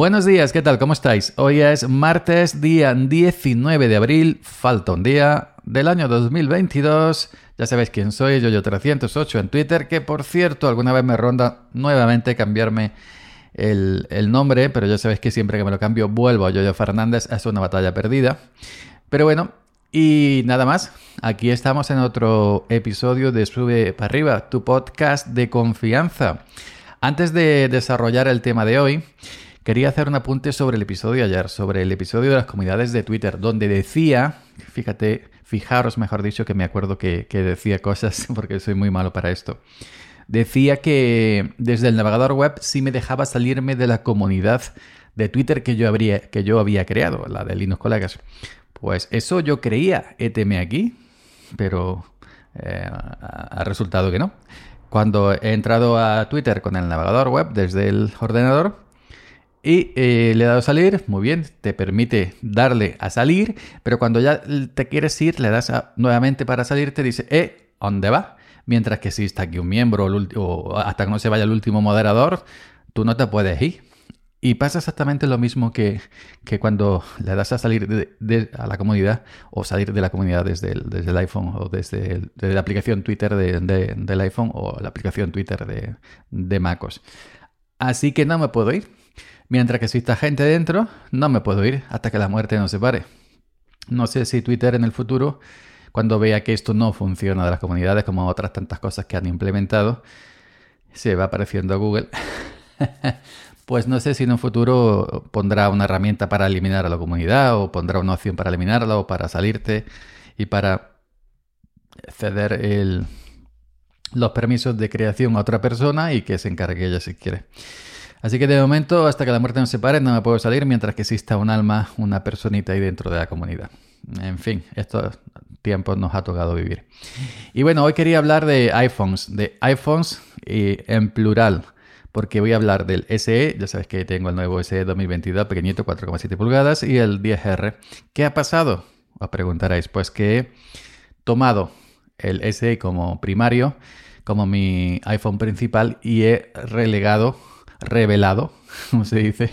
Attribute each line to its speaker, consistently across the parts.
Speaker 1: Buenos días, ¿qué tal? ¿Cómo estáis? Hoy es martes, día 19 de abril, falta un día del año 2022. Ya sabéis quién soy, Yoyo308 en Twitter, que por cierto, alguna vez me ronda nuevamente cambiarme el, nombre, pero ya sabéis que siempre que me lo cambio vuelvo a Yoyo Fernández, es una batalla perdida. Pero bueno, y nada más, aquí estamos en otro episodio de Sube para arriba, tu podcast de confianza. Antes de desarrollar el tema de hoy, quería hacer un apunte sobre el episodio de ayer, sobre el episodio de las comunidades de Twitter, donde decía, fíjate, fijaros, mejor dicho, que me acuerdo que, decía cosas porque soy muy malo para esto. Decía que desde el navegador web sí me dejaba salirme de la comunidad de Twitter que yo, había creado, la de Linux Colegas. Pues eso yo creía, ETM aquí, pero eh, ha resultado que no. Cuando he entrado a Twitter con el navegador web desde el ordenador, y eh, le dado a salir, muy bien, te permite darle a salir, pero cuando ya te quieres ir, le das nuevamente para salir, te dice, eh, ¿dónde va? Mientras que si está aquí un miembro o, hasta que no se vaya el último moderador, tú no te puedes ir. Y pasa exactamente lo mismo que, cuando le das a salir de, a la comunidad o salir de la comunidad desde el, desde el iPhone o desde, la aplicación Twitter del iPhone o la aplicación Twitter de, de MacOS. Así que no me puedo ir Mientras que está gente dentro, no me puedo ir hasta que la muerte nos separe. No sé si Twitter en el futuro, cuando vea que esto no funciona de las comunidades, como otras tantas cosas que han implementado, se va apareciendo a Google. pues no sé si en un futuro pondrá una herramienta para eliminar a la comunidad o pondrá una opción para eliminarla o para salirte y para ceder los permisos de creación a otra persona y que se encargue ella si quiere. Así que de momento, hasta que la muerte nos separe, no me puedo salir mientras que exista un alma, una personita ahí dentro de la comunidad. En fin, estos tiempos nos ha tocado vivir. Y bueno, hoy quería hablar de iPhones, de iPhones en plural, porque voy a hablar del SE, ya sabes que tengo el nuevo SE 2022 pequeñito, 4,7 pulgadas, y el 10R. ¿Qué ha pasado? Os preguntaréis, pues que he tomado el SE como primario, como mi iPhone principal, y he relegado revelado, como se dice,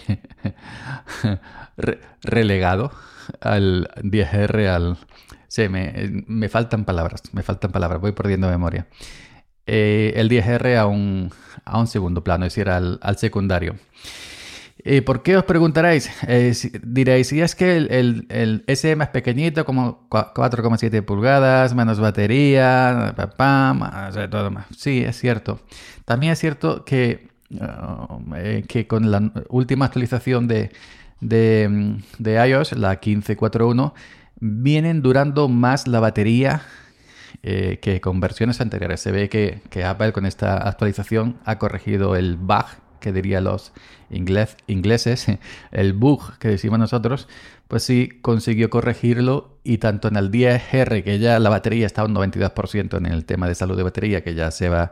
Speaker 1: relegado al 10R, al... Sí, me, me, faltan palabras, me faltan palabras, voy perdiendo memoria. Eh, el 10R a un, a un segundo plano, es decir, al, al secundario. ¿Y ¿Por qué os preguntaréis? Eh, diréis, si es que el, el, SM es pequeñito, como 4,7 pulgadas, menos batería, pam, todo más. Sí, es cierto. También es cierto que eh, que con la última actualización de, de, iOS, la 15.4.1, vienen durando más la batería eh, que con versiones anteriores. Se ve que, Apple con esta actualización ha corregido el bug que dirían los ingleses, el bug que decimos nosotros, pues sí consiguió corregirlo y tanto en el 10R, que ya la batería está un 92% en el tema de salud de batería, que ya se va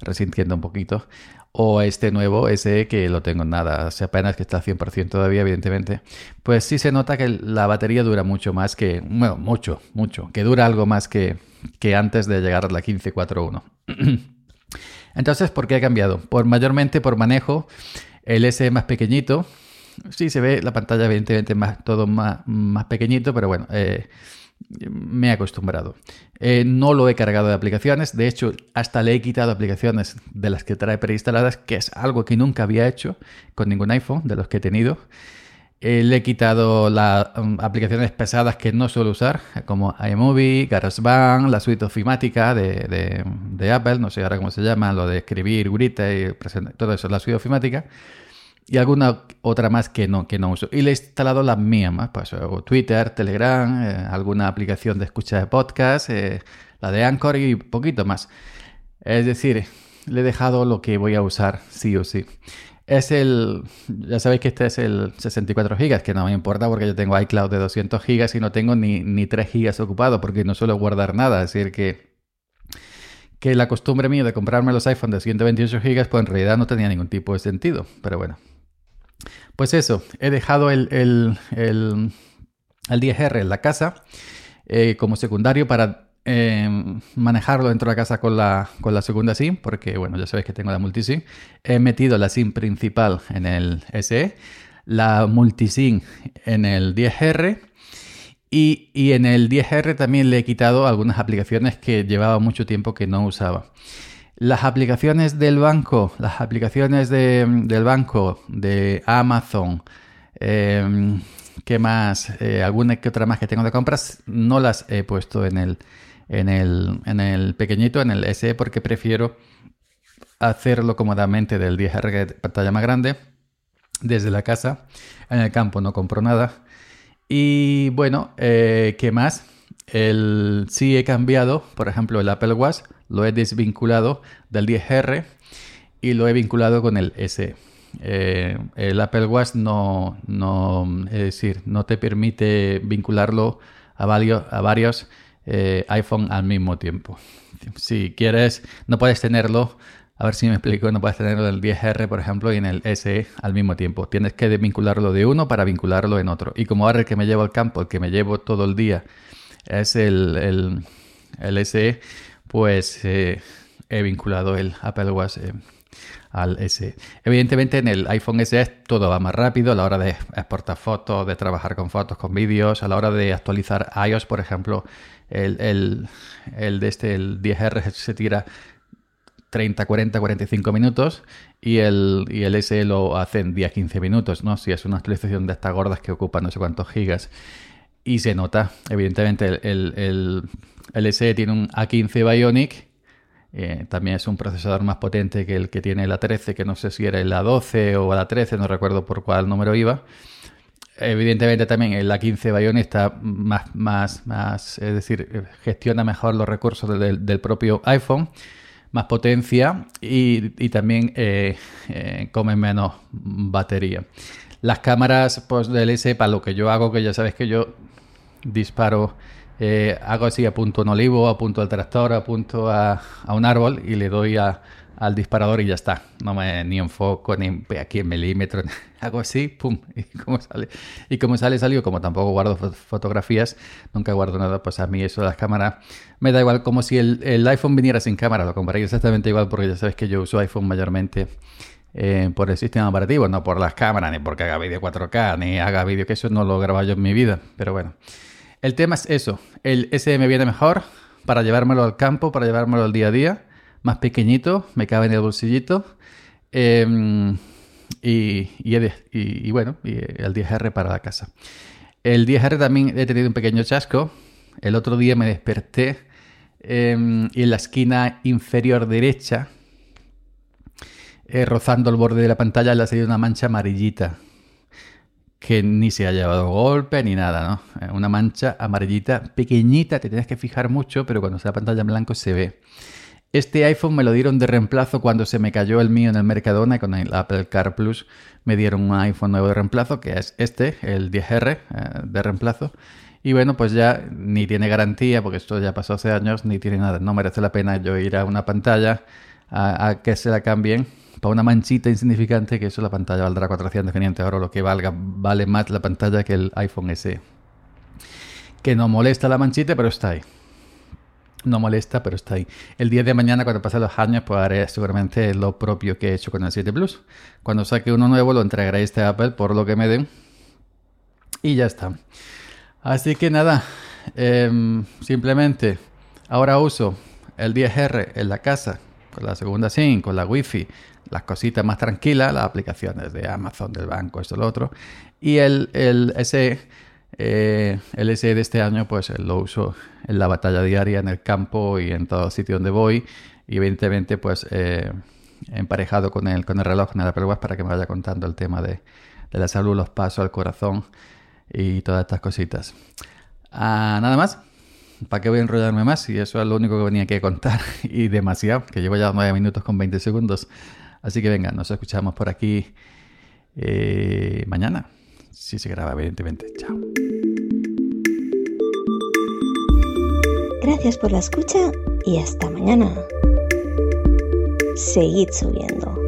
Speaker 1: resintiendo un poquito, o este nuevo, ese que lo tengo en nada, hace apenas que está al 100% todavía, evidentemente, pues sí se nota que la batería dura mucho más que, bueno, mucho, mucho, que dura algo más que, que antes de llegar a la 15.4.1. Entonces, ¿por qué ha cambiado? Por mayormente por manejo, el S más pequeñito, sí se ve la pantalla evidentemente más, todo más, más pequeñito, pero bueno, eh, me he acostumbrado. Eh, no lo he cargado de aplicaciones, de hecho hasta le he quitado aplicaciones de las que trae preinstaladas, que es algo que nunca había hecho con ningún iPhone de los que he tenido. Eh, le he quitado las um, aplicaciones pesadas que no suelo usar, como iMovie, GarageBand, la suite ofimática de, de, Apple, no sé ahora cómo se llama, lo de escribir, grita y todo eso, la suite ofimática y alguna otra más que no, que no uso. Y le he instalado las mías más, pues Twitter, Telegram, eh, alguna aplicación de escucha de podcast, eh, la de Anchor y poquito más. Es decir, le he dejado lo que voy a usar sí o sí. Es el, ya sabéis que este es el 64 GB, que no me importa porque yo tengo iCloud de 200 GB y no tengo ni, ni 3 GB ocupado porque no suelo guardar nada. Es decir, que que la costumbre mía de comprarme los iPhones de 128 GB, pues en realidad no tenía ningún tipo de sentido. Pero bueno. Pues eso, he dejado el, el, el, 10R en la casa eh, como secundario para eh, manejarlo dentro de la casa con la, con la segunda SIM, porque bueno, ya sabéis que tengo la multisim. He metido la SIM principal en el SE, la multisim en el 10R y, en el 10R también le he quitado algunas aplicaciones que llevaba mucho tiempo que no usaba. Las aplicaciones del banco, las aplicaciones del banco, de Amazon, eh, ¿qué más? Eh, alguna que otra más que tengo de compras, no las he puesto en el, en el, en el pequeñito, en el SE, porque prefiero hacerlo cómodamente del 10R, pantalla más grande, desde la casa. En el campo no compro nada y bueno, eh, ¿qué más? El, sí he cambiado, por ejemplo, el Apple Watch lo he desvinculado del 10R y lo he vinculado con el S. Eh, el Apple Watch no, no, es decir, no te permite vincularlo a varios, eh, iPhone al mismo tiempo. Si quieres, no puedes tenerlo a ver si me explico, no puedes tenerlo en el 10R, por ejemplo, y en el SE al mismo tiempo. Tienes que desvincularlo de uno para vincularlo en otro. Y como ahora el que me llevo al campo, el que me llevo todo el día, es el, el, SE, pues eh, he vinculado el Apple Watch eh, al SE. Evidentemente en el iPhone SE todo va más rápido a la hora de exportar fotos, de trabajar con fotos, con vídeos, a la hora de actualizar iOS, por ejemplo, el, el, el de este, el 10R se tira 30, 40, 45 minutos y el, y el SE lo hace en 10, 15 minutos, ¿no? Si es una actualización de estas gordas que ocupan no sé cuántos gigas. Y se nota, evidentemente, el, el, el tiene un A15 Bionic, eh, también es un procesador más potente que el que tiene la 13, que no sé si era el A12 o la 13, no recuerdo por cuál número iba. Evidentemente también el A15 Bionic está más, más, más, es decir, gestiona mejor los recursos del, del propio iPhone más potencia y, también eh, eh, come menos batería. Las cámaras pues, del S, para lo que yo hago, que ya sabes que yo disparo, eh, hago así, apunto un olivo, apunto al tractor, apunto a, a un árbol y le doy a, al disparador y ya está. No me ni enfoco ni aquí en milímetros. Hago así, pum, y como sale. Y como sale, salió. Como tampoco guardo fotografías, nunca guardo nada, pues a mí eso de las cámaras me da igual. Como si el, iPhone viniera sin cámara, lo compraría exactamente igual porque ya sabes que yo uso iPhone mayormente. Eh, por el sistema operativo, no por las cámaras, ni porque haga vídeo 4K, ni haga vídeo, que eso no lo grabo yo en mi vida. Pero bueno, el tema es eso. El S me viene mejor para llevármelo al campo, para llevármelo al día a día más pequeñito, me cabe en el bolsillito. Em, y, y, bueno, el 10R para la casa. El 10R también he tenido un pequeño chasco. El otro día me desperté em, y en la esquina inferior derecha, eh, rozando el borde de la pantalla, le ha salido una mancha amarillita. Que ni se ha llevado golpe ni nada, ¿no? Eh, una mancha amarillita pequeñita, te tienes que fijar mucho, pero cuando sea la pantalla en blanco se ve. Este iPhone me lo dieron de reemplazo cuando se me cayó el mío en el Mercadona con el Apple Car Plus me dieron un iPhone nuevo de reemplazo, que es este, el 10R eh, de reemplazo. Y bueno, pues ya ni tiene garantía, porque esto ya pasó hace años, ni tiene nada. No merece la pena yo ir a una pantalla a, que se la cambien para una manchita insignificante, que eso la pantalla valdrá 400, 500 euros, lo que valga, vale más la pantalla que el iPhone SE. Que no molesta la manchita, pero está ahí no molesta, pero está ahí. El día de mañana, cuando pasen los años, pues haré seguramente lo propio que he hecho con el 7 Plus. Cuando saque uno nuevo, lo entregaré a este Apple por lo que me den. Y ya está. Así que nada, em, simplemente ahora uso el 10R en la casa, con la segunda SIM, con la Wi-Fi, las cositas más tranquilas, las aplicaciones de Amazon, del banco, esto, lo otro. Y el, el eh, el SE de este año pues lo uso en la batalla diaria, en el campo y en todo sitio donde voy. Y evidentemente pues eh, emparejado con el, con el reloj en el Apple Watch para que me vaya contando el tema de, la salud, los pasos, el corazón y todas estas cositas. Ah, nada más. ¿Para qué voy a enrollarme más? Y eso es lo único que venía que contar y demasiado, que llevo ya 9 minutos con 20 segundos. Así que venga, nos escuchamos por aquí eh, mañana. Si se graba, evidentemente. Chao.
Speaker 2: Gracias por la escucha y hasta mañana. seguid subiendo.